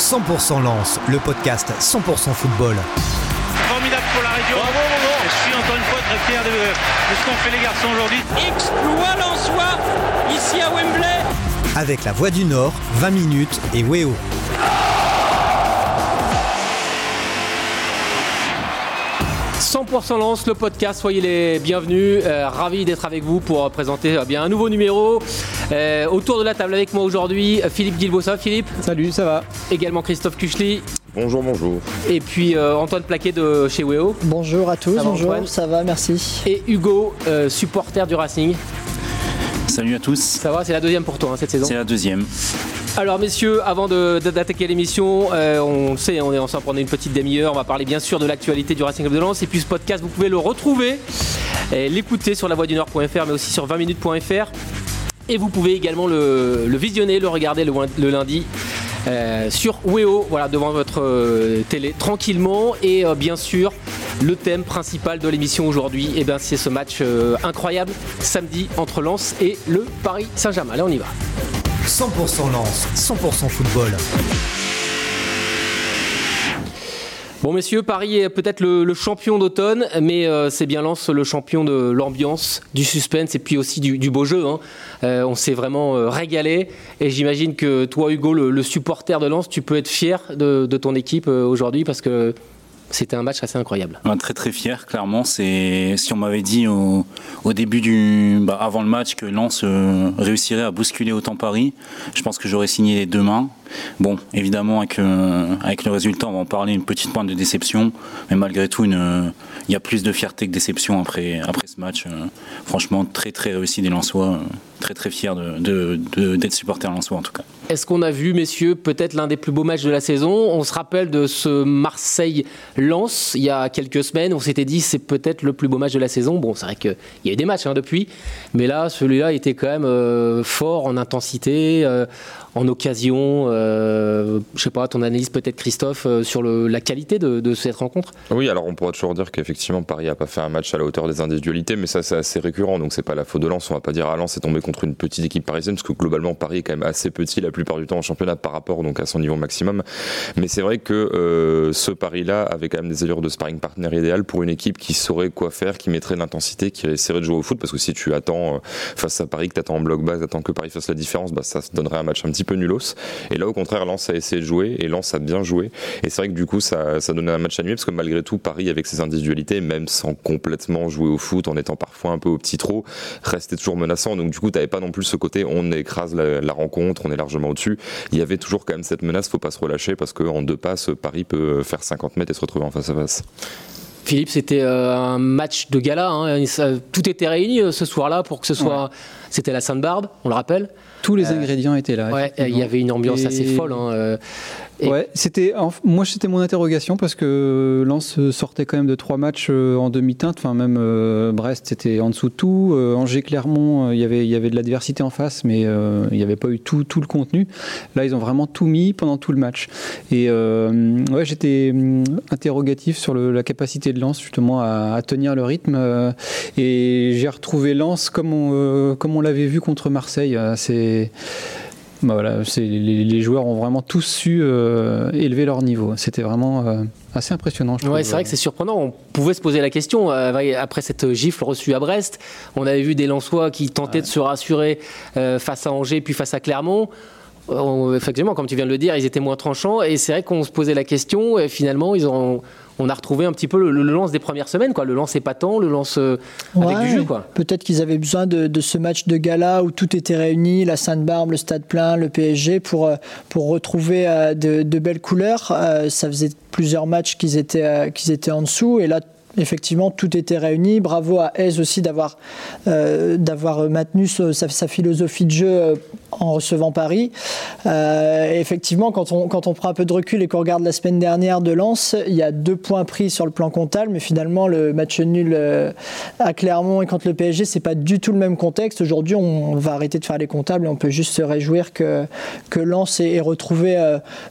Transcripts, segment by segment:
100% Lance, le podcast 100% football. Formidable pour la région. Je suis encore une fois très fier de, de ce qu'ont fait les garçons aujourd'hui. Exploit Lensois ici à Wembley. Avec la Voix du Nord, 20 minutes et Weo. « 100% Lance, le podcast, soyez les bienvenus, euh, ravi d'être avec vous pour présenter euh, bien un nouveau numéro. Euh, autour de la table avec moi aujourd'hui, Philippe Guilbault, ça va Philippe Salut, ça va Également Christophe Kuchli. Bonjour, bonjour. Et puis euh, Antoine Plaquet de chez Weo. Bonjour à tous, Ça bonjour, ça va, merci. Et Hugo, euh, supporter du Racing. Salut à tous. Ça va, c'est la deuxième pour toi hein, cette saison C'est la deuxième. Alors messieurs, avant d'attaquer l'émission, euh, on le sait, on est ensemble pendant une petite demi-heure, on va parler bien sûr de l'actualité du Racing Club de Lens et puis ce podcast vous pouvez le retrouver, et l'écouter sur lavoidunord.fr mais aussi sur 20minutes.fr et vous pouvez également le, visionner, le regarder le, lundi euh, sur Weo, voilà devant votre euh, télé tranquillement et euh, bien sûr le thème principal de l'émission aujourd'hui, eh ben, c'est ce match incroyable samedi entre Lens et le Paris Saint-Germain. Allez on y va. 100% Lance, 100% football. Bon messieurs, Paris est peut-être le, champion d'automne, mais euh, c'est bien Lens le champion de l'ambiance, du suspense et puis aussi du, beau jeu. hein. Euh, on s'est vraiment euh, régalé et j'imagine que toi Hugo, le, supporter de Lens, tu peux être fier de, ton équipe aujourd'hui parce que c'était un match assez incroyable. Très très fier, clairement. Si on m'avait dit au, au début du, bah, avant le match que Lens euh, réussirait à bousculer autant Paris, je pense que j'aurais signé les deux mains. Bon, évidemment avec euh, le résultat, on va en parler une petite pointe de déception, mais malgré tout, euh, il y a plus de fierté que déception après après ce match. Franchement, très très réussi des Lensois. très très fier de de- de- d'être supporter lensois en tout cas. Est-ce qu'on a vu, messieurs, peut-être l'un des plus beaux matchs de la saison? On se rappelle de ce Marseille-Lens il y a quelques semaines. On s'était dit c'est peut-être le plus beau match de la saison. Bon, c'est vrai qu'il y a eu des matchs hein, depuis, mais là, celui-là était quand même euh, fort en intensité, euh, en occasion. Euh, je sais pas, ton analyse peut-être, Christophe, euh, sur la qualité de, cette rencontre? Oui, alors on pourra toujours dire qu'effectivement Paris a pas fait un match à la hauteur des individualités, mais ça c'est assez récurrent, donc c'est pas la faute de Lens. On va pas dire à Lens est tombé contre une petite équipe parisienne, parce que globalement Paris est quand même assez petit la plupart du temps en championnat par rapport donc à son niveau maximum. Mais c'est vrai que ce Paris-là avait quand même des allures de sparring partner idéal pour une équipe qui saurait quoi faire, qui mettrait l'intensité, qui essaierait de jouer au foot, parce que si tu attends euh, face à Paris, que t'attends en bloc bas, t'attends que Paris fasse la différence, bah ça donnerait un match un petit peu nulos. Et là au contraire, Lens a essayé de jouer et Lens a bien joué. Et c'est vrai que du coup, ça, ça donnait un match annulé parce que malgré tout, Paris, avec ses individualités, même sans complètement jouer au foot, en étant parfois un peu au petit trot, restait toujours menaçant. Donc du coup, t'avais pas non plus ce côté on écrase la, la rencontre, on est largement au-dessus. Il y avait toujours quand même cette menace, faut pas se relâcher parce qu'en deux passes, Paris peut faire 50 mètres et se retrouver en face à face. Philippe, c'était euh, un match de gala. hein. Tout était réuni euh, ce soir-là pour que ce soit. C'était la Sainte-Barbe, on le rappelle. Tous les ingrédients étaient là. Ouais, il y avait une ambiance Et- assez folle. hein, euh, et- Ouais, c'était moi c'était mon interrogation parce que Lens sortait quand même de trois matchs euh, en demi-teinte, enfin même euh, Brest c'était en dessous de tout, euh, Angers Clermont euh, il y avait il y avait de l'adversité en face mais euh, il n'y avait pas eu tout tout le contenu. Là ils ont vraiment tout mis pendant tout le match et euh, ouais j'étais hum, interrogatif sur le- la capacité de Lens justement à, à tenir le rythme euh, et j'ai retrouvé Lens comme on euh, comme on l'avait vu contre Marseille. euh, C'est bah voilà, les, les joueurs ont vraiment tous su euh, élever leur niveau. C'était vraiment euh, assez impressionnant. Je Ouais, c'est vrai que c'est surprenant. On pouvait se poser la question euh, après cette gifle reçue à Brest. On avait vu des Lensois qui tentaient de se rassurer face à Angers puis face à Clermont. On- effectivement, comme tu viens de le dire, ils étaient moins tranchants et c'est vrai qu'on se posait la question. Et finalement, ils ont, on a retrouvé un petit peu le, le lance des premières semaines, quoi. Le lance épatant, le lance euh, avec du jeu, quoi. Peut-être qu'ils avaient besoin de, de ce match de gala où tout était réuni, la Sainte-Barbe, le stade plein, le PSG, pour, euh, pour retrouver euh, de, de belles couleurs. Euh, Ça faisait plusieurs matchs qu'ils étaient, qu'ils étaient en dessous et là, effectivement, tout était réuni. Bravo à Aise aussi d'avoir euh, maintenu sa, philosophie de jeu euh, en recevant Paris. Euh, effectivement, quand on, prend un peu de recul et qu'on regarde la semaine dernière de Lens, il y a deux points pris sur le plan comptable, mais finalement, le match nul à Clermont et contre le PSG, c'est pas du tout le même contexte. Aujourd'hui, on, va arrêter de faire les comptables et on peut juste se réjouir que, que Lens ait, retrouvé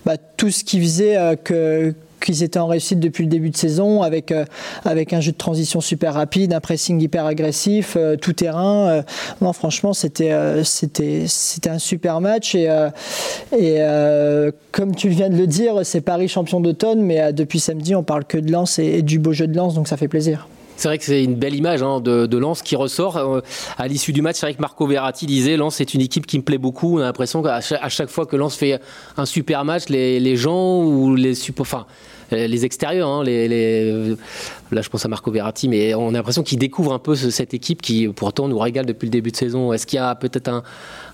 bah, tout ce qui faisait que qu'ils étaient en réussite depuis le début de saison, avec, avec un jeu de transition super rapide, un pressing hyper agressif, tout terrain. non, franchement, c'était c'était c'était un super match et, et comme tu viens de le dire, c'est Paris champion d'automne, mais depuis samedi, on parle que de Lens et du beau jeu de Lens, donc ça fait plaisir. C'est vrai que c'est une belle image hein, de, de, Lens qui ressort. Euh, à l'issue du match, c'est vrai que Marco Verratti disait Lens c'est une équipe qui me plaît beaucoup. On a l'impression qu'à chaque, fois que Lens fait un super match, les, gens ou les enfin, les extérieurs, hein, les, là je pense à Marco Verratti, mais on a l'impression qu'il découvre un peu cette équipe qui pourtant nous régale depuis le début de saison. Est-ce qu'il y a peut-être un,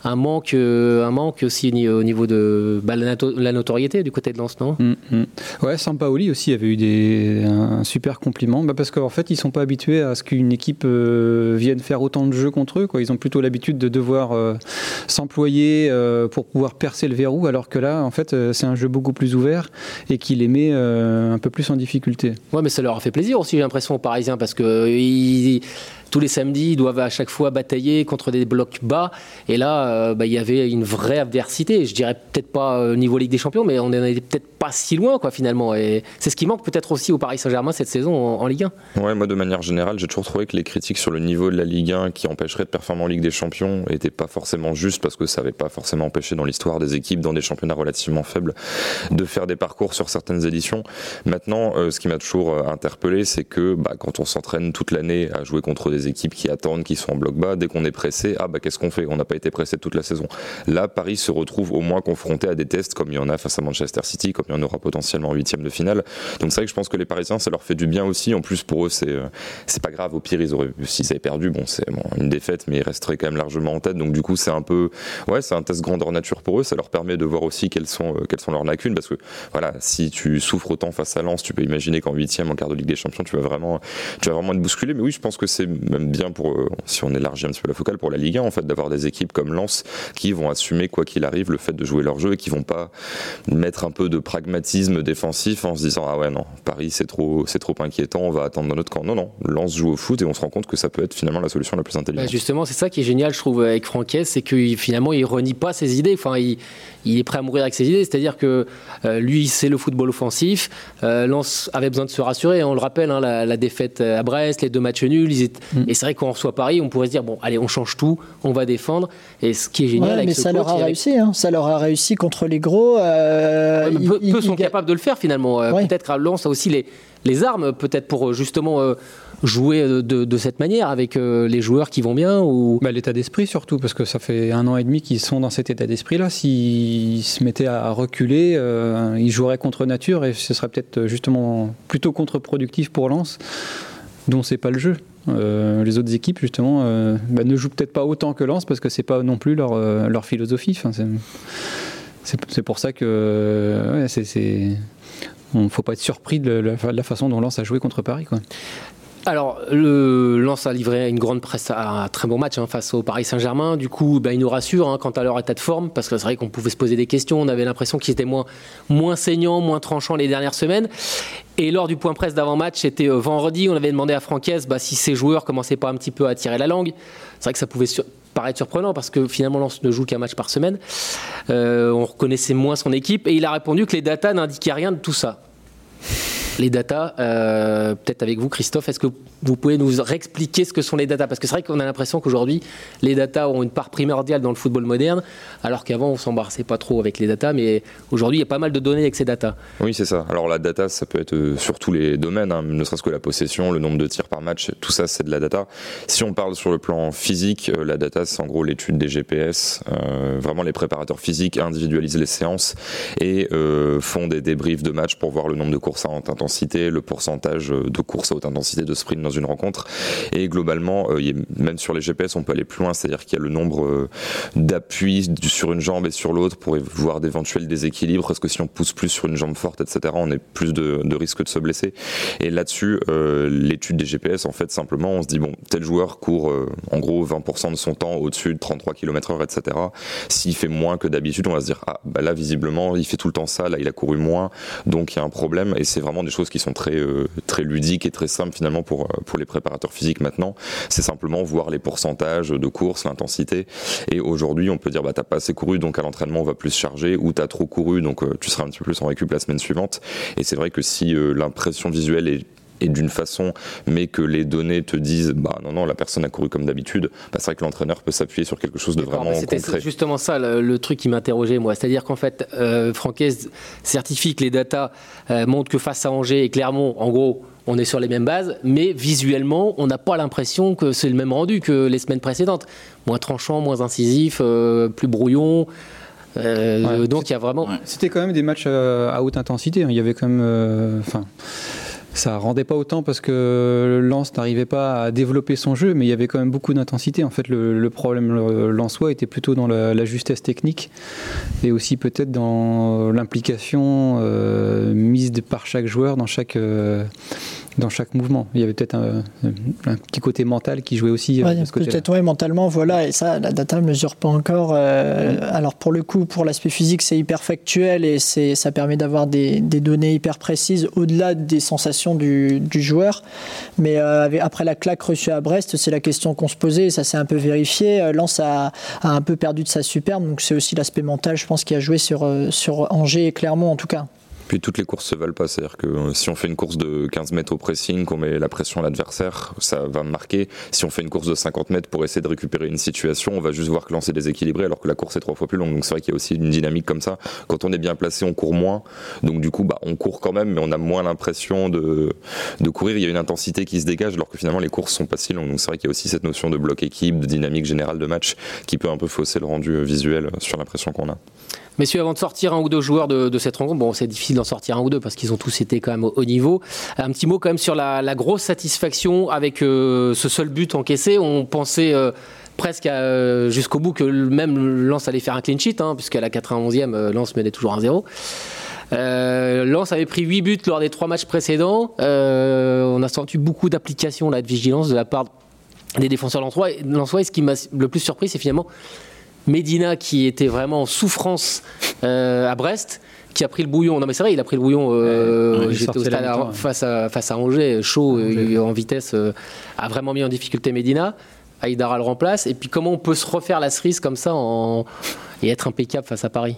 un manque, euh, un manque aussi au niveau de bah, la notoriété du côté de Lens, non? Mm, mm. Ouais, Sampaoli aussi avait eu des, un, super compliment, bah parce qu'en fait ils sont pas habitués à ce qu'une équipe euh, vienne faire autant de jeux contre eux. Quoi. Ils ont plutôt l'habitude de devoir euh, s'employer pour pouvoir percer le verrou, alors que là, en fait, c'est un jeu beaucoup plus ouvert et qui les met un peu plus en difficulté. Ouais, mais ça leur a fait plaisir aussi, j'ai l'impression, aux Parisiens, parce que tous les samedis, ils doivent à chaque fois batailler contre des blocs bas. Et là, euh, bah, il y avait une vraie adversité. Je dirais peut-être pas au niveau Ligue des Champions, mais on n'en était peut-être pas si loin, quoi, finalement. Et c'est ce qui manque peut-être aussi au Paris Saint-Germain cette saison en, Ligue 1. Ouais, moi, de manière générale, j'ai toujours trouvé que les critiques sur le niveau de la Ligue 1 qui empêcherait de performer en Ligue des Champions n'étaient pas forcément justes parce que ça n'avait pas forcément empêché dans l'histoire des équipes dans des championnats relativement faibles de faire des parcours sur certaines éditions. Maintenant, euh, ce qui m'a toujours euh, interpellé, c'est que bah, quand on s'entraîne toute l'année à jouer contre des équipes qui attendent, qui sont en bloc bas. Dès qu'on est pressé, ah bah qu'est-ce qu'on fait? On n'a pas été pressé toute la saison. Là, Paris se retrouve au moins confronté à des tests comme il y en a face à Manchester City, comme il y en aura potentiellement en huitième de finale. Donc c'est vrai que je pense que les Parisiens, ça leur fait du bien aussi. En plus, pour eux, c'est euh, pas grave. Au pire, ils auraient, s'ils avaient perdu, bon, c'est une défaite, mais ils resteraient quand même largement en tête. Donc du coup, c'est un peu, ouais, c'est un test grandeur nature pour eux. Ça leur permet de voir aussi quelles sont, euh, sont leurs lacunes, parce que voilà, si tu souffres autant face à Lens, tu peux imaginer qu'en huitième, en quart de Ligue des Champions, tu vas vraiment, tu vas vraiment être bousculé. Mais oui, je pense que c'est même bien pour euh, si on élargit un petit peu la focale pour la Ligue 1, en fait, d'avoir des équipes comme Lens qui vont assumer quoi qu'il arrive le fait de jouer leur jeu et qui vont pas mettre un peu de pragmatisme défensif en se disant ah ouais non Paris c'est trop c'est trop inquiétant, on va attendre dans notre camp. Non non, Lens joue au foot et on se rend compte que ça peut être finalement la solution la plus intelligente. Bah, justement, c'est ça qui est génial, je trouve, avec Franquès, c'est que finalement il renie pas ses idées. Enfin, il, il est prêt à mourir avec ses idées. C'est-à-dire que euh, lui, c'est le football offensif. Euh, Lens avait besoin de se rassurer. On le rappelle, hein, la, défaite à Brest, les deux matchs nuls. Mm. Et c'est vrai qu'on reçoit Paris, on pourrait se dire bon, allez, on change tout, on va défendre. Et ce qui est génial avec mais ce ça leur a réussi. Hein. Ça leur a réussi contre les gros. Euh, peu, sont capables de le faire finalement. Peut-être que Lens a aussi les, les armes, peut-être pour justement jouer de, cette manière avec euh, les joueurs qui vont bien ou? Bah, L'état d'esprit surtout, parce que ça fait un an et demi qu'ils sont dans cet état d'esprit-là. S'ils se mettaient à reculer, euh, ils joueraient contre nature et ce serait peut-être justement plutôt contre-productif pour Lens, dont c'est pas le jeu. Euh, les autres équipes justement bah, ne jouent peut-être pas autant que Lens parce que c'est pas non plus leur, philosophie. C'est pour ça que c'est ne faut pas être surpris de la, façon dont Lens a joué contre Paris. Alors, le Lens a livré une grande presse, un très bon match hein, face au Paris Saint-Germain. Du coup, bah, il nous rassure hein, quant à leur état de forme, parce que c'est vrai qu'on pouvait se poser des questions. On avait l'impression qu'ils étaient moins, moins saignants, moins tranchants les dernières semaines. Et lors du point presse d'avant-match, c'était euh, vendredi, on avait demandé à Francaise bah, si ses joueurs commençaient pas un petit peu à tirer la langue. C'est vrai que ça pouvait paraître surprenant parce que finalement Lens ne joue qu'un match par semaine. Euh, on reconnaissait moins son équipe et il a répondu que les datas n'indiquaient rien de tout ça les datas. Euh, peut-être avec vous, Christophe, est-ce que vous pouvez nous réexpliquer ce que sont les datas? Parce que c'est vrai qu'on a l'impression qu'aujourd'hui, les datas ont une part primordiale dans le football moderne, alors qu'avant, on s'embarrassait pas trop avec les datas, mais aujourd'hui, il y a pas mal de données avec ces datas. Oui, c'est ça. Alors la data, ça peut être euh, sur tous les domaines, hein, ne serait-ce que la possession, le nombre de tirs par match, tout ça, c'est de la data. Si on parle sur le plan physique, euh, la data, c'est en gros l'étude des GPS. vraiment, les préparateurs physiques individualisent les séances et font des débriefs de match pour voir le nombre de courses à intention le pourcentage de courses à haute intensité de sprint dans une rencontre. Et globalement, euh, même sur les GPS, on peut aller plus loin, c'est-à-dire qu'il y a le nombre euh, d'appuis sur une jambe et sur l'autre pour voir d'éventuels déséquilibres. Parce que si on pousse plus sur une jambe forte, etc., on est plus de, risque de se blesser. Et là-dessus, euh, l'étude des GPS, en fait, simplement, on se dit, bon, tel joueur court en gros 20% de son temps au-dessus de 33 km/h, etc. S'il fait moins que d'habitude, on va se dire, ah, bah là, visiblement, il fait tout le temps ça, là, il a couru moins, donc il y a un problème. Et c'est vraiment des choses qui sont très, très ludiques et très simples finalement pour, pour les préparateurs physiques maintenant. C'est simplement voir les pourcentages de course, l'intensité. Et aujourd'hui, on peut dire, bah, t'as pas assez couru, donc à l'entraînement, on va plus charger, ou t'as trop couru, donc tu seras un petit peu plus en récup la semaine suivante. Et c'est vrai que si l'impression visuelle est et d'une façon, mais que les données te disent, bah non, non, la personne a couru comme d'habitude, bah, c'est vrai que l'entraîneur peut s'appuyer sur quelque chose de vraiment C'était justement ça le, truc qui m'interrogeait, moi. C'est-à-dire qu'en fait, euh, certifie que les datas euh, montrent que face à Angers et Clermont, en gros, on est sur les mêmes bases, mais visuellement, on n'a pas l'impression que c'est le même rendu que les semaines précédentes. Moins tranchant, moins incisif, euh, plus brouillon. donc il y a vraiment. C'était quand même des matchs à, haute intensité. Hein. Il y avait quand même. Enfin ça rendait pas autant parce que Lens n'arrivait pas à développer son jeu, mais il y avait quand même beaucoup d'intensité. En fait, le, problème lensois était plutôt dans la, justesse technique et aussi peut-être dans l'implication euh, mise par chaque joueur dans chaque, euh, dans chaque mouvement. Il y avait peut-être un, petit côté mental qui jouait aussi. Euh, peut-être oui, mentalement, voilà, et ça, la data ne mesure pas encore. Euh, alors pour le coup, pour l'aspect physique, c'est hyper factuel et c'est, ça permet d'avoir des, des, données hyper précises au-delà des sensations du, du joueur. Mais euh, après la claque reçue à Brest, c'est la question qu'on se posait et ça s'est un peu vérifié. Lens a, a, un peu perdu de sa superbe, donc c'est aussi l'aspect mental, je pense, qui a joué sur, sur Angers et Clermont en tout cas. Puis toutes les courses se valent pas, c'est-à-dire que euh, si on fait une course de 15 mètres au pressing, qu'on met la pression à l'adversaire, ça va marquer. Si on fait une course de 50 mètres pour essayer de récupérer une situation, on va juste voir que lancer déséquilibré alors que la course est trois fois plus longue. Donc c'est vrai qu'il y a aussi une dynamique comme ça. Quand on est bien placé, on court moins. Donc du coup, bah, on court quand même, mais on a moins l'impression de, de courir. Il y a une intensité qui se dégage alors que finalement les courses sont pas si longues. Donc c'est vrai qu'il y a aussi cette notion de bloc équipe, de dynamique générale de match qui peut un peu fausser le rendu visuel sur l'impression qu'on a. Messieurs, avant de sortir un ou deux joueurs de, cette rencontre, bon, c'est difficile d'en sortir un ou deux parce qu'ils ont tous été quand même au, haut niveau. Un petit mot quand même sur la, grosse satisfaction avec euh, ce seul but encaissé. On pensait euh, presque euh, jusqu'au bout que même Lens allait faire un clean sheet, hein, puisqu'à la 91e, Lens menait toujours 1-0. Lens avait pris 8 buts lors des trois matchs précédents. on a senti beaucoup d'application de vigilance de la part des défenseurs lensois. Et ce qui m'a le plus surpris, c'est finalement Medina qui était vraiment en souffrance euh, à Brest qui a pris le bouillon. Non mais c'est vrai, il a pris le bouillon. Euh, J'étais au stade face à, face à Angers, chaud, euh, en vitesse, euh, a vraiment mis en difficulté Medina. Aïdara le remplace. Et puis comment on peut se refaire la cerise comme ça en... et être impeccable face à Paris?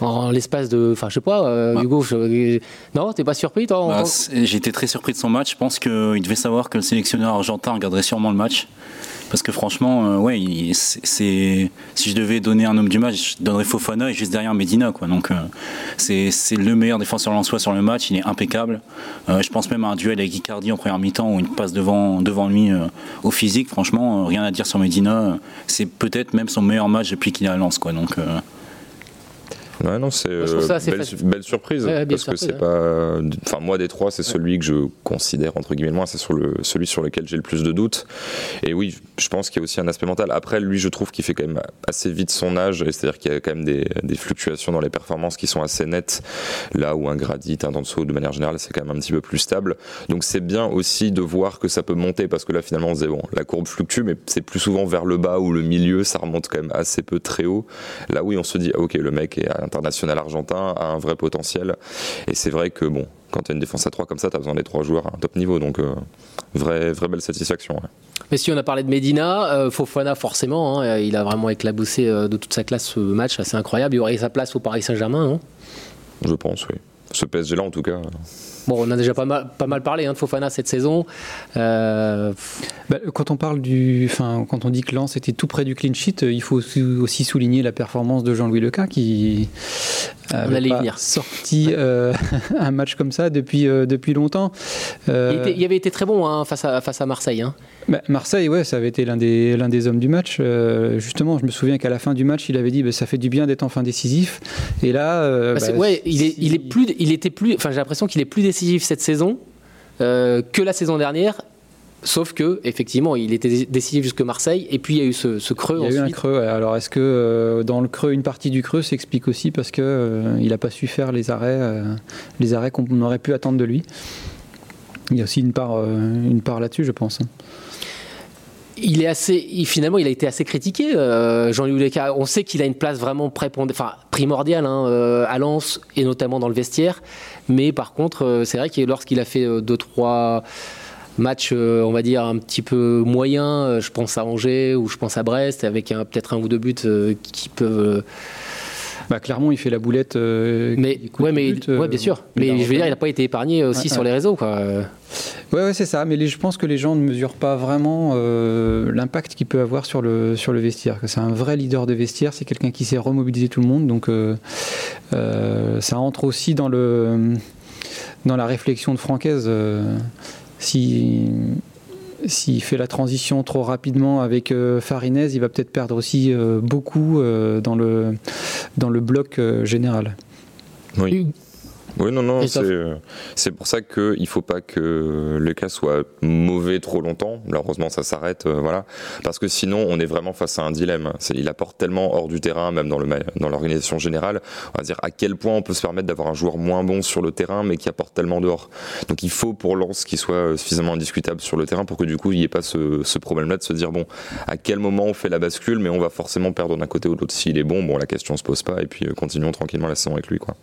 En l'espace de. Enfin, je sais pas, euh, Hugo, je... non, t'es pas surpris toi bah, été très surpris de son match. Je pense qu'il devait savoir que le sélectionneur argentin regarderait sûrement le match. Parce que franchement, euh, si je devais donner un homme du match, je donnerais Fofana juste derrière Medina, quoi. Donc euh, c'est le meilleur défenseur lensois sur le match. Il est impeccable. Euh, je pense même à un duel avec Icardi en première mi-temps où il passe devant lui au physique. Franchement, rien à dire sur Medina. C'est peut-être même son meilleur match depuis qu'il est à Lens, Ouais, non, c'est euh, belle, belle, surprise parce que c'est pas. Enfin, moi des trois, c'est celui que je considère entre guillemets moi, c'est sur le celui sur lequel j'ai le plus de doutes. Et oui, je pense qu'il y a aussi un aspect mental. Après, lui, je trouve qu'il fait quand même assez vite son âge, c'est-à-dire qu'il y a quand même des, des, fluctuations dans les performances qui sont assez nettes. Là où un Gradit, un Danso, de manière générale, c'est quand même un petit peu plus stable. Donc c'est bien aussi de voir que ça peut monter parce que là, finalement, on se dit bon, la courbe fluctue, mais c'est plus souvent vers le bas ou le milieu, ça remonte quand même assez peu très haut. Là, oui, on se dit ah, ok, le mec est international argentin a un vrai potentiel. Et c'est vrai que bon, quand tu as une défense à 3 comme ça, tu as besoin des trois joueurs à un top niveau. Donc, euh, vraie, vraie belle satisfaction. Mais si on a parlé de Medina, euh, Fofana forcément, hein, il a vraiment éclaboussé euh, de toute sa classe ce match, assez incroyable. Il aurait sa place au Paris Saint-Germain, non? Je pense, oui. Ce PSG-là, en tout cas. Bon, on a déjà pas mal, pas mal parlé hein, de Fofana cette saison. Euh, bah, quand on parle du, enfin, quand on dit que Lens était tout près du clean sheet, euh, il faut aussi souligner la performance de Jean-Louis Leca qui avait sorti euh, un match comme ça depuis depuis longtemps. Il, avait été très bon hein, face à face à Marseille. Hein. Bah, Marseille, ouais, ça avait été l'un des l'un des hommes du match. justement, je me souviens qu'à la fin du match, il avait dit, bah, ça fait du bien d'être enfin décisif. Et là, ouais, il est, il est plus, il était plus, enfin, j'ai l'impression qu'il est plus décisif cette saison euh, que la saison dernière. Sauf que, effectivement, il était décisif jusque Marseille, et puis il y a eu ce, creux. Il y a eu un creux. Alors, est-ce que euh, dans le creux, une partie du creux s'explique aussi parce que euh, il n'a pas su faire les arrêts, les arrêts qu'on aurait pu attendre de lui? Il y a aussi une part, une part là-dessus, je pense. Il est assez, finalement, il a été assez critiqué, euh, Jean-Louis Leca. On sait qu'il a une place vraiment primordiale hein, euh, à Lens et notamment dans le vestiaire. Mais par contre, euh, c'est vrai que lorsqu'il a fait deux trois matchs, on va dire un petit peu moyens, je pense à Angers ou je pense à Brest, avec peut-être un ou deux buts qui peuvent bah, Clermont, il fait la boulette. Euh, mais, ouais, mais ouais, bien sûr. Mais je veux dire, il n'a pas été épargné aussi sur les réseaux. Quoi. Ouais, ouais c'est ça. Mais les, je pense que les gens ne mesurent pas vraiment euh, l'impact qu'il peut avoir sur le, sur le vestiaire. C'est un vrai leader de vestiaire. C'est quelqu'un qui sait remobiliser tout le monde. Donc, euh, ça entre aussi dans, le, dans la réflexion de Francaise. si s'il fait la transition trop rapidement avec euh, Farinez, il va peut-être perdre aussi euh, beaucoup euh, dans, le, dans le bloc général. Oui. Oui, non, non, euh, c'est pour ça qu'il ne faut pas que le cas soit mauvais trop longtemps. Malheureusement, ça s'arrête, euh, voilà. Parce que sinon, on est vraiment face à un dilemme. Il apporte tellement hors du terrain, même dans l'organisation dans générale, on va dire à quel point on peut se permettre d'avoir un joueur moins bon sur le terrain, mais qui apporte tellement dehors. Donc il faut pour Lens qu'il soit suffisamment indiscutable sur le terrain pour que du coup, il n'y ait pas ce, ce problème-là de se dire, bon, à quel moment on fait la bascule, mais on va forcément perdre d'un côté ou de l'autre. S'il est bon, bon, la question se pose pas, et puis euh, continuons tranquillement la saison avec lui, quoi.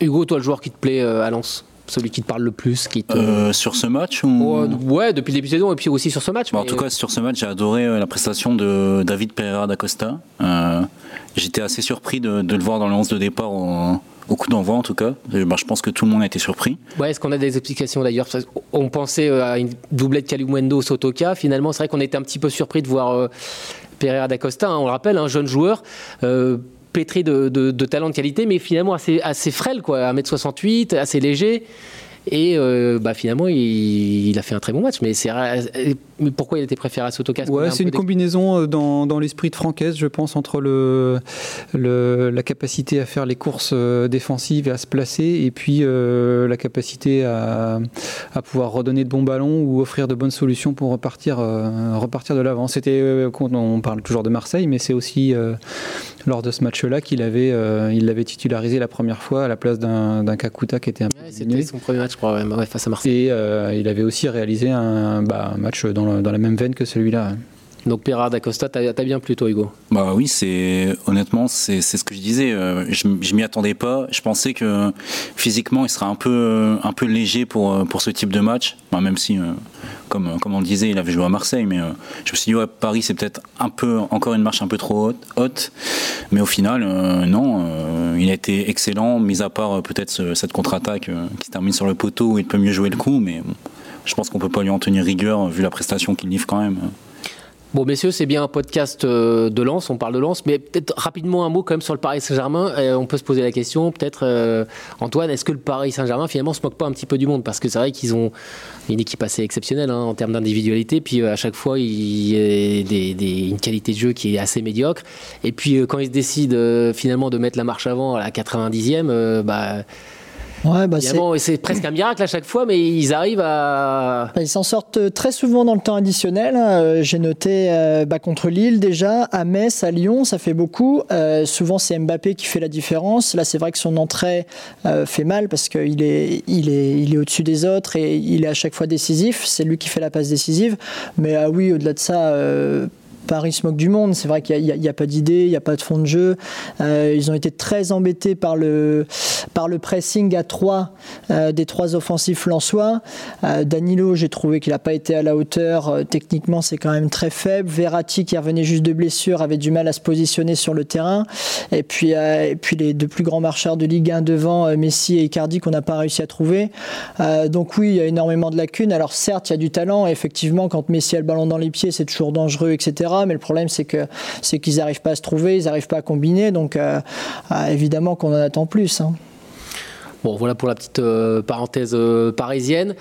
Hugo, toi, le joueur qui te plaît euh, à Lens celui qui te parle le plus qui te... Euh, sur ce match ou... Ouais, depuis le début de saison et puis aussi sur ce match. En tout cas, sur ce match, j'ai adoré euh, la prestation de David Pereira da Costa. J'étais assez surpris de, le voir dans le 11 de départ au, coup d'envoi, en tout cas. Bah, je pense que tout le monde a été surpris. Ouais, est-ce qu'on a des explications d'ailleurs? On pensait à une doublette Kalumwendo Sotoka. Finalement, c'est vrai qu'on était un petit peu surpris de voir Pereira da Costa, hein, on le rappelle, un jeune joueur pétri de, de, talent de qualité, mais finalement assez, assez frêle, quoi, 1m68, assez léger. Et euh, bah, finalement, il, a fait un très bon match. Mais, c'est, pourquoi il été préféré à Sotoka Ouais, c'est une combinaison euh, dans, dans, l'esprit de Francaise, je pense, entre le, le, la capacité à faire les courses euh, défensives et à se placer, et puis la capacité à, à, pouvoir redonner de bons ballons ou offrir de bonnes solutions pour repartir, repartir de l'avant. C'était, on parle toujours de Marseille, mais c'est aussi lors de ce match-là qu'il avait, il l'avait titularisé la première fois à la place d'un, Kakuta qui était un peu. c'était son premier match face à Marseille. Et euh, il avait aussi réalisé un, bah, match dans, la même veine que celui-là. Donc Perard d'Acosta, t'as as bien plutôt Hugo Bah oui, c'est honnêtement c'est ce que je disais. Euh, je, je m'y attendais pas. Je pensais que physiquement il serait un peu un peu léger pour pour ce type de match. Bah, même si euh, comme comme on le disait, il avait joué à Marseille, mais je me suis dit ouais, Paris c'est peut-être un peu encore une marche un peu trop haute. Mais au final non, il a été excellent. Mis à part peut-être cette contre-attaque qui se termine sur le poteau où il peut mieux jouer le coup, mais je pense qu'on peut pas lui en tenir rigueur vu la prestation qu'il livre quand même. Bon, messieurs, c'est bien un podcast euh, de Lens, on parle de Lens, mais peut-être rapidement un mot quand même sur le Paris Saint-Germain. Euh, on peut se poser la question, peut-être, euh, Antoine, est-ce que le Paris Saint-Germain finalement se moque pas un petit peu du monde? Parce que c'est vrai qu'ils ont une équipe assez exceptionnelle hein, en termes d'individualité, puis à chaque fois, il y a une qualité de jeu qui est assez médiocre. Et puis quand ils décident finalement de mettre la marche avant à la 90e, bah Ouais, bah c'est presque un miracle à chaque fois, mais ils arrivent à. Bah, ils s'en sortent très souvent dans le temps additionnel. Hein. Euh, j'ai noté euh, bah, contre Lille déjà, à Metz, à Lyon, ça fait beaucoup. Euh, souvent, c'est Mbappé qui fait la différence. Là, c'est vrai que son entrée fait mal parce qu'il est, il est, il est au-dessus des autres et il est à chaque fois décisif. C'est lui qui fait la passe décisive. Mais ah oui, au-delà de ça Paris se moque du monde. C'est vrai qu'il n'y a, pas d'idée, il n'y a pas de fond de jeu. Euh, ils ont été très embêtés par le, par le pressing à trois euh, des trois offensifs lensois. Euh, Danilo, j'ai trouvé qu'il n'a pas été à la hauteur. techniquement, c'est quand même très faible. Verratti, qui revenait juste de blessure, avait du mal à se positionner sur le terrain. Et puis, et puis les deux plus grands marcheurs de Ligue 1 devant, Messi et Icardi, qu'on n'a pas réussi à trouver. donc oui, il y a énormément de lacunes. Alors certes, il y a du talent. effectivement, quand Messi a le ballon dans les pieds, c'est toujours dangereux, etc mais le problème c'est que c'est qu'ils n'arrivent pas à se trouver, ils n'arrivent pas à combiner, donc euh, ah, évidemment qu'on en attend plus. Hein. Bon, voilà pour la petite euh, parenthèse euh, parisienne.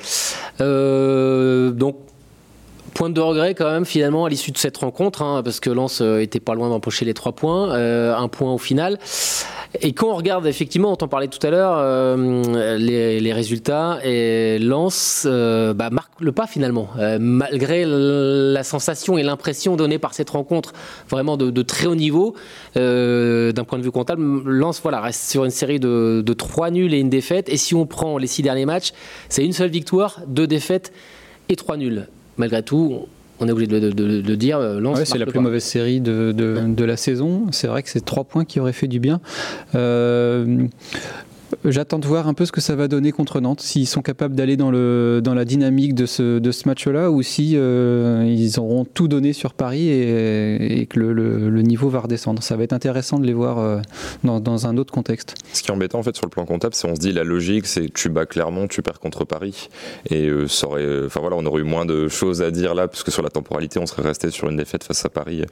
donc point de regret quand même finalement à l'issue de cette rencontre, hein, parce que Lens était pas loin d'empocher les trois points, un point au final. Et quand on regarde, effectivement, on t'en parlait tout à l'heure, euh, les, résultats, et Lens euh, bah, marque le pas finalement, euh, malgré la sensation et l'impression donnée par cette rencontre vraiment de, très haut niveau. D'un point de vue comptable, Lens voilà, reste sur une série de, de 3 nuls et une défaite. Et si on prend les six derniers matchs, c'est une seule victoire, deux défaites et trois nuls. Malgré tout, on est obligé de, dire. Ouais, c'est la plus mauvaise série de, de, la saison. C'est vrai que c'est trois points qui auraient fait du bien. Euh, J'attends de voir un peu ce que ça va donner contre Nantes, s'ils sont capables d'aller dans, le, dans la dynamique de ce, de ce match-là ou si euh, ils auront tout donné sur Paris et, que le, niveau va redescendre. Ça va être intéressant de les voir euh, dans, dans, un autre contexte. Ce qui est embêtant en fait sur le plan comptable, c'est on se dit la logique, c'est tu bats Clermont, tu perds contre Paris et euh, ça aurait, enfin voilà, on aurait eu moins de choses à dire là, puisque sur la temporalité, on serait resté sur une défaite face à Paris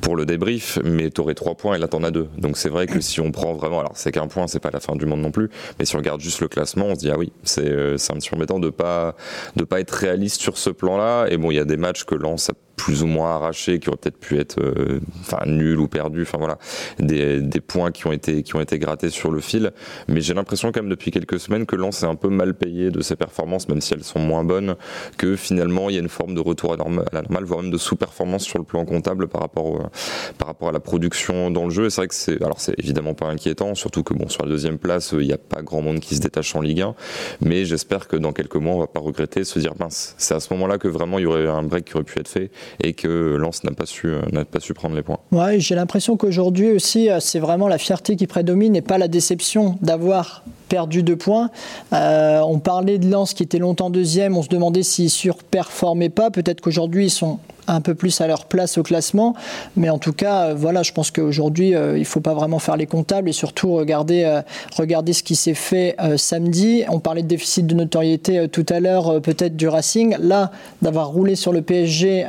pour le débrief, mais tu aurais trois points et là t'en as deux. Donc c'est vrai que si on prend vraiment, alors c'est qu'un point, c'est pas la fin du monde non plus mais si on regarde juste le classement, on se dit ah oui, c'est euh, un petit peu embêtant de pas de pas être réaliste sur ce plan-là. Et bon, il y a des matchs que Lens a plus ou moins arrachés, qui auraient peut-être pu être euh, enfin nuls ou perdus, enfin voilà, des, des, points qui ont été qui ont été grattés sur le fil. Mais j'ai l'impression quand même depuis quelques semaines que Lens est un peu mal payé de ses performances, même si elles sont moins bonnes, que finalement il y a une forme de retour à, la normale, voire même de sous-performance sur le plan comptable par rapport par rapport à la production dans le jeu. Et c'est vrai que c'est alors c'est évidemment pas inquiétant, surtout que bon sur la deuxième place il n'y a pas grand monde qui se détache en Ligue 1, mais j'espère que dans quelques mois on va pas regretter, se dire mince, c'est à ce moment-là que vraiment il y aurait un break qui aurait pu être fait et que Lens n'a pas su euh, pas su prendre les points. J'ai l'impression qu'aujourd'hui aussi euh, c'est vraiment la fierté qui prédomine et pas la déception d'avoir perdu deux points. Euh, on parlait de Lens qui était longtemps deuxième, on se demandait s'ils surperformaient pas. Peut-être qu'aujourd'hui ils sont un peu plus à leur place au classement. Mais en tout cas, euh, voilà, je pense qu'aujourd'hui, euh, il ne faut pas vraiment faire les comptables et surtout regarder, ce qui s'est fait samedi. On parlait de déficit de notoriété tout à l'heure, peut-être du Racing. Là, d'avoir roulé sur le PSG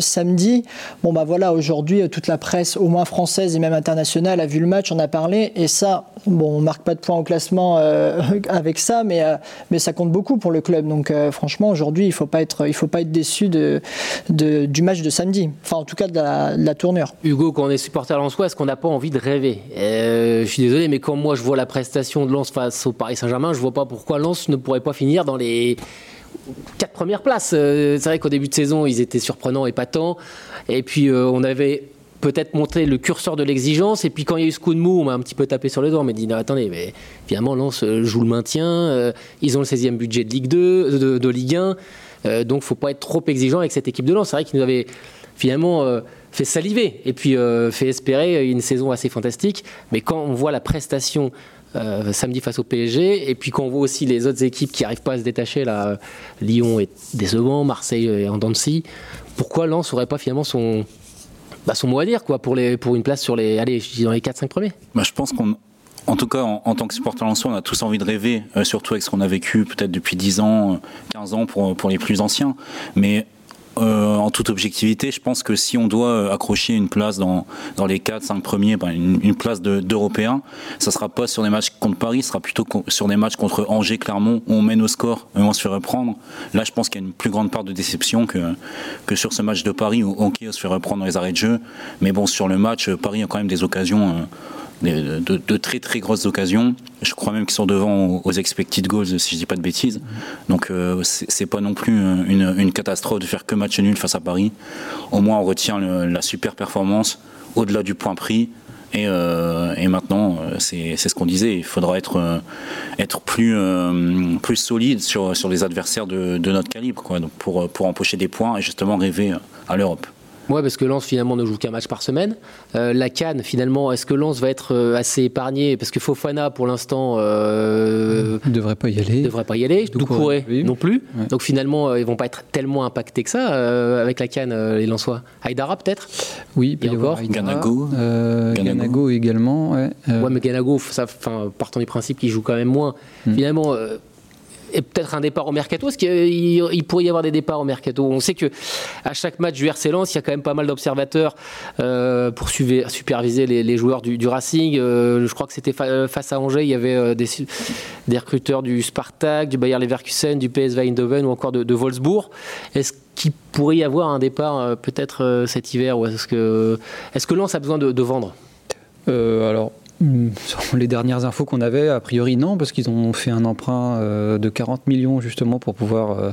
samedi, bon bah voilà, aujourd'hui, toute la presse, au moins française et même internationale, a vu le match, on a parlé. Et ça, bon, on marque pas de points au classement avec ça, mais, mais ça compte beaucoup pour le club. Donc franchement, aujourd'hui, il ne faut pas être, faut pas être déçu de, du match de samedi, enfin en tout cas de la, tournure. Hugo, quand on est supporter Lensois, est-ce qu'on n'a pas envie de rêver? Euh, Je suis désolé, mais quand moi je vois la prestation de Lens face au Paris Saint-Germain, je vois pas pourquoi Lens ne pourrait pas finir dans les quatre premières places. Euh, c'est vrai qu'au début de saison, ils étaient surprenants, épatants, et puis euh, on avait peut-être montré le curseur de l'exigence. Et puis quand il y a eu ce coup de mou, on m'a un petit peu tapé sur les doigts. On m'a dit, non, attendez, mais finalement, Lens joue le maintien. ils ont le 16e budget de Ligue 2, de, de Ligue 1. Euh, donc, faut pas être trop exigeant avec cette équipe de Lens. C'est vrai qu'ils nous avait finalement euh, fait saliver et puis euh, fait espérer une saison assez fantastique. Mais quand on voit la prestation samedi face au PSG. Et puis quand on voit aussi les autres équipes qui n'arrivent pas à se détacher, là, Lyon est décevant, Marseille est en dents pourquoi Lens n'aurait pas finalement son, bah, son mot à dire quoi, pour, les, pour une place sur les, allez, dans les 4-5 premiers bah, Je pense qu'on en tout cas, en, tant que supporter Lensois, on a tous envie de rêver, euh, surtout avec ce qu'on a vécu peut-être depuis 10 ans, 15 euh, ans pour, pour les plus anciens. Mais euh, en toute objectivité, je pense que si on doit accrocher une place dans, les 4-5 premiers, ben, une, place d'Européens, ça sera pas sur des matchs contre Paris, ce sera plutôt sur des matchs contre Angers, Clermont, où on mène au score et on se fait reprendre. Là, je pense qu'il y a une plus grande part de déception que, que sur ce match de Paris, où on se fait reprendre dans les arrêts de jeu. Mais bon, sur le match, Paris a quand même des occasions de, très très grosses occasions. Je crois même qu'ils sont devant aux, expected goals, si je dis pas de bêtises. Donc euh, c'est pas non plus une, catastrophe de faire que match nul face à Paris. Au moins on retient la super performance au-delà du point pris. Et, euh, maintenant, euh, c'est ce qu'on disait, il faudra être, être plus, plus solide sur, sur les adversaires de, notre calibre donc pour, pour empocher des points et justement rêver à l'Europe. Ouais, parce que Lens finalement ne joue qu'un match par semaine. Euh, la Cannes, finalement, est-ce que Lens va être euh, assez épargné? Parce que Fofana, pour l'instant, euh, ne devrait pas y aller. Devrait pas y aller. Doucouré non plus. Donc finalement, ils vont pas être tellement impactés que ça avec la Cannes, les Lensois. Haïdara peut-être? Oui, il encore? Ganago. Ganago. également. Ouais, ouais mais Ganago, ça, partant du principe qu'il joue quand même moins. Hmm. Finalement et peut-être un départ au mercato Est-ce qu'il pourrait y avoir des départs au mercato? On sait que à chaque match du RC Lens, il y a quand même pas mal d'observateurs euh, pour superviser les, joueurs du, Racing. Euh, je crois que c'était face à Angers, il y avait euh, des, recruteurs du Spartak, du Bayer Leverkusen, du PSV Eindhoven ou encore de, de Wolfsburg. Est-ce qu'il pourrait y avoir un départ peut-être cet hiver? Est-ce que est-ce Lens a besoin de vendre? Alors Les dernières infos qu'on avait, a priori non, parce qu'ils ont fait un emprunt euh, de 40 millions justement pour pouvoir euh,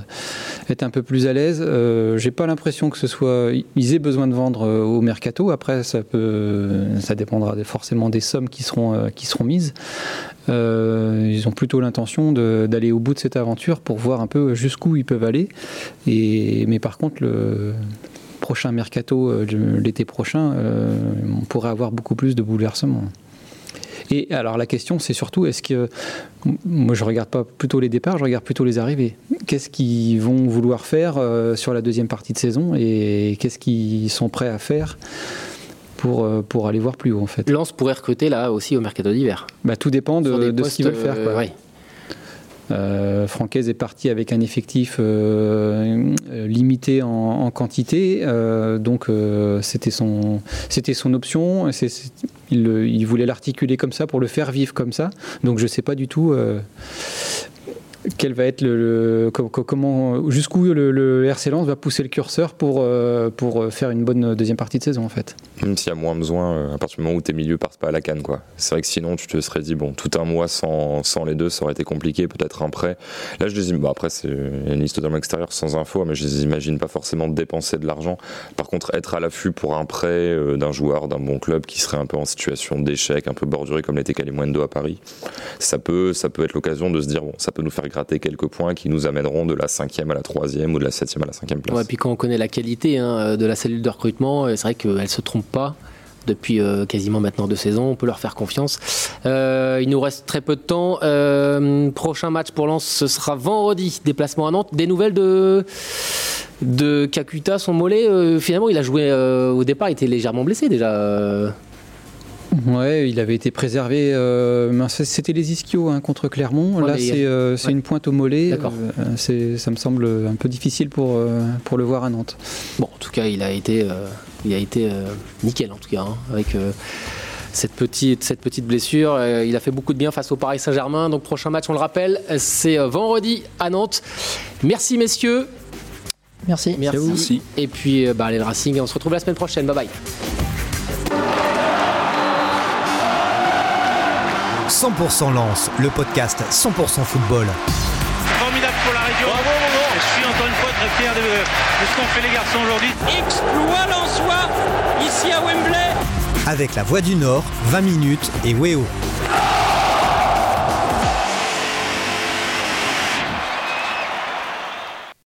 être un peu plus à l'aise. Euh, J'ai pas l'impression que ce soit ils aient besoin de vendre au mercato. Après, ça peut, ça dépendra forcément des sommes qui seront qui seront mises. Ils ont plutôt l'intention d'aller au bout de cette aventure pour voir un peu jusqu'où ils peuvent aller. Et mais par contre le prochain mercato l'été prochain, on pourrait avoir beaucoup plus de bouleversements. Et alors la question, c'est surtout, est-ce que moi je regarde pas plutôt les départs, je regarde plutôt les arrivées. Qu'est-ce qu'ils vont vouloir faire euh, sur la deuxième partie de saison et qu'est-ce qu'ils sont prêts à faire pour, euh, pour aller voir plus haut en fait? Lance pourrait recruter là aussi au mercato d'hiver. Bah, tout dépend de, de ce qu'ils veulent faire. Quoi. Euh, euh, est parti avec un effectif euh, euh, limité en, quantité, donc c'était son, option. il, voulait l'articuler comme ça pour le faire vivre comme ça. Donc je ne sais pas du tout quel va être le, comment jusqu'où le, RC Lens va pousser le curseur pour euh, pour faire une bonne deuxième partie de saison en fait? Même s'il y a moins besoin euh, à partir du moment où tes milieux partent pas à la canne quoi. C'est vrai que sinon tu te serais dit bon tout un mois sans, sans les deux ça aurait été compliqué peut-être un prêt. Là je les bon, après c'est une liste totalement extérieure sans info mais je les imagine pas forcément dépenser de l'argent. Par contre être à l'affût pour un prêt euh, d'un joueur d'un bon club qui serait un peu en situation d'échec un peu borduré comme l'était Calimundo à Paris, ça peut ça peut être l'occasion de se dire bon ça peut nous faire gratter quelques points qui nous amèneront de la cinquième à la troisième ou de la septième à la cinquième place. Ouais, puis quand on connaît la qualité hein, de la cellule de recrutement, euh, c'est vrai qu'elle se trompe pas depuis euh, quasiment maintenant deux saisons. On peut leur faire confiance. Euh, il nous reste très peu de temps. prochain match pour Lens, ce sera vendredi. Déplacement à Nantes. Des nouvelles de de Kakuta, son mollet. finalement, il a joué au départ. Il était légèrement blessé déjà. Ouais, il avait été préservé. Euh, c'était les ischios hein, contre Clermont. Là, euh, c'est une pointe au mollet. Euh, ça me semble un peu difficile pour, pour le voir à Nantes. Bon, en tout cas, il a été, il a été nickel, en tout cas, hein, avec cette petite, cette petite blessure. il a fait beaucoup de bien face au Paris Saint-Germain. Donc, prochain match, on le rappelle, c'est vendredi à Nantes. Merci, messieurs. Merci. Merci. Et puis, bah, allez, le Racing, on se retrouve la semaine prochaine. Bye bye. 100% Lance, le podcast 100% football. Formidable pour la région. Je suis encore une fois très fier de, de ce qu'ont fait les garçons aujourd'hui. Exploit l'en soi, ici à Wembley. Avec la Voix du Nord, 20 minutes et Weo.